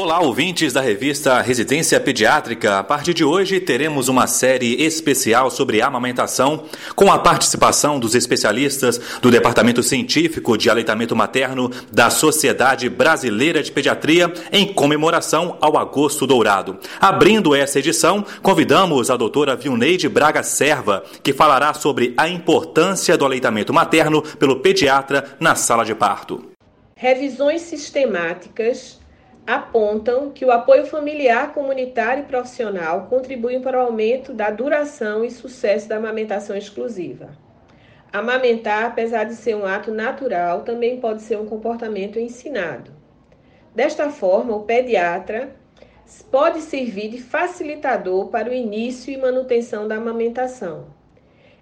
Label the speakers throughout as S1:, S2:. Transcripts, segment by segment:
S1: Olá, ouvintes da revista Residência Pediátrica. A partir de hoje teremos uma série especial sobre amamentação, com a participação dos especialistas do Departamento Científico de Aleitamento Materno da Sociedade Brasileira de Pediatria, em comemoração ao Agosto Dourado. Abrindo essa edição, convidamos a doutora Vilneide Braga Serva, que falará sobre a importância do aleitamento materno pelo pediatra na sala de parto.
S2: Revisões sistemáticas apontam que o apoio familiar, comunitário e profissional contribuem para o aumento da duração e sucesso da amamentação exclusiva. Amamentar, apesar de ser um ato natural, também pode ser um comportamento ensinado. Desta forma, o pediatra pode servir de facilitador para o início e manutenção da amamentação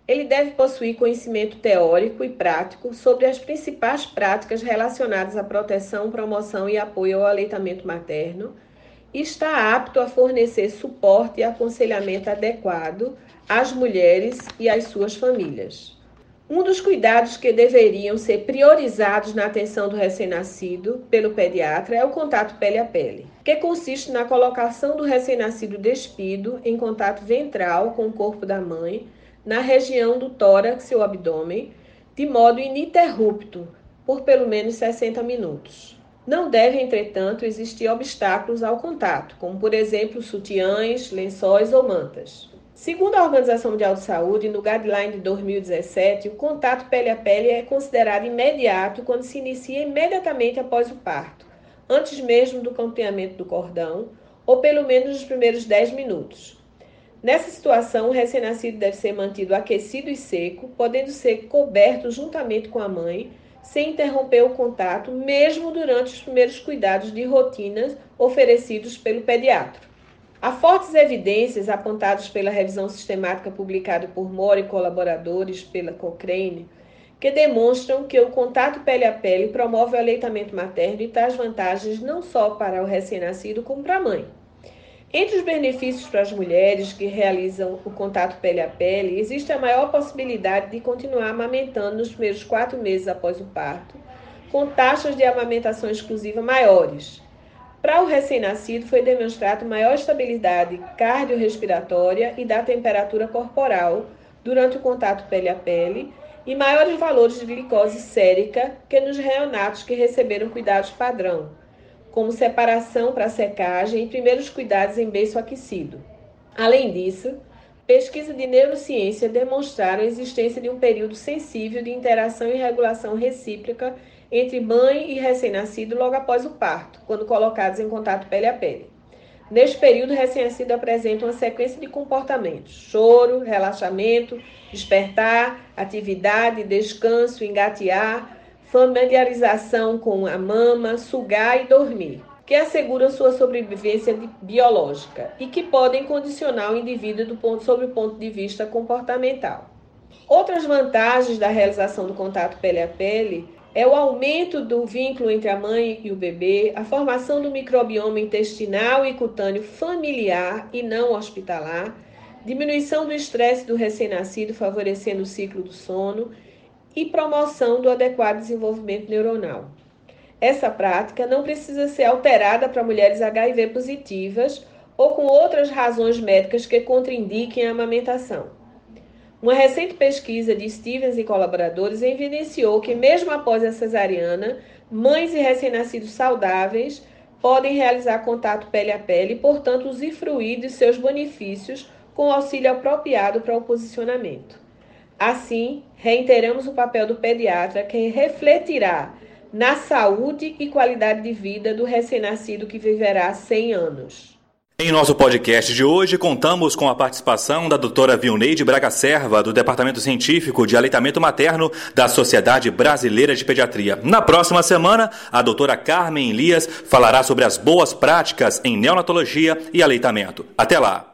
S2: ele deve possuir conhecimento teórico e prático sobre as principais práticas relacionadas à proteção, promoção e apoio ao aleitamento materno e está apto a fornecer suporte e aconselhamento adequado às mulheres e às suas famílias. Um dos cuidados que deveriam ser priorizados na atenção do recém-nascido pelo pediatra é o contato pele a pele, que consiste na colocação do recém-nascido despido em contato ventral com o corpo da mãe na região do tórax ou abdômen, de modo ininterrupto, por pelo menos 60 minutos. Não devem, entretanto, existir obstáculos ao contato, como por exemplo sutiãs, lençóis ou mantas. Segundo a Organização Mundial de Saúde, no Guideline de 2017, o contato pele a pele é considerado imediato quando se inicia imediatamente após o parto, antes mesmo do campeamento do cordão, ou pelo menos nos primeiros 10 minutos. Nessa situação, o recém-nascido deve ser mantido aquecido e seco, podendo ser coberto juntamente com a mãe, sem interromper o contato, mesmo durante os primeiros cuidados de rotina oferecidos pelo pediatra. Há fortes evidências apontadas pela revisão sistemática publicada por Moore e colaboradores pela Cochrane, que demonstram que o contato pele a pele promove o aleitamento materno e traz vantagens não só para o recém-nascido, como para a mãe. Entre os benefícios para as mulheres que realizam o contato pele a pele, existe a maior possibilidade de continuar amamentando nos primeiros quatro meses após o parto, com taxas de amamentação exclusiva maiores. Para o recém-nascido, foi demonstrado maior estabilidade cardiorrespiratória e da temperatura corporal durante o contato pele a pele e maiores valores de glicose sérica que nos reonatos que receberam cuidados padrão como separação para secagem e primeiros cuidados em berço aquecido. Além disso, pesquisas de neurociência demonstraram a existência de um período sensível de interação e regulação recíproca entre mãe e recém-nascido logo após o parto, quando colocados em contato pele a pele. Neste período, o recém-nascido apresenta uma sequência de comportamentos: choro, relaxamento, despertar, atividade, descanso, engatear, familiarização com a mama, sugar e dormir, que asseguram sua sobrevivência biológica e que podem condicionar o indivíduo do ponto, sob o ponto de vista comportamental. Outras vantagens da realização do contato pele a pele é o aumento do vínculo entre a mãe e o bebê, a formação do microbioma intestinal e cutâneo familiar e não hospitalar, diminuição do estresse do recém-nascido, favorecendo o ciclo do sono e promoção do adequado desenvolvimento neuronal. Essa prática não precisa ser alterada para mulheres HIV positivas ou com outras razões médicas que contraindiquem a amamentação. Uma recente pesquisa de Stevens e colaboradores evidenciou que, mesmo após a cesariana, mães e recém-nascidos saudáveis podem realizar contato pele a pele e, portanto, usufruir de seus benefícios com auxílio apropriado para o posicionamento. Assim, reiteramos o papel do pediatra que refletirá na saúde e qualidade de vida do recém-nascido que viverá 100 anos.
S1: Em nosso podcast de hoje, contamos com a participação da doutora Vilneide Braga Serva, do Departamento Científico de Aleitamento Materno da Sociedade Brasileira de Pediatria. Na próxima semana, a doutora Carmen Elias falará sobre as boas práticas em neonatologia e aleitamento. Até lá!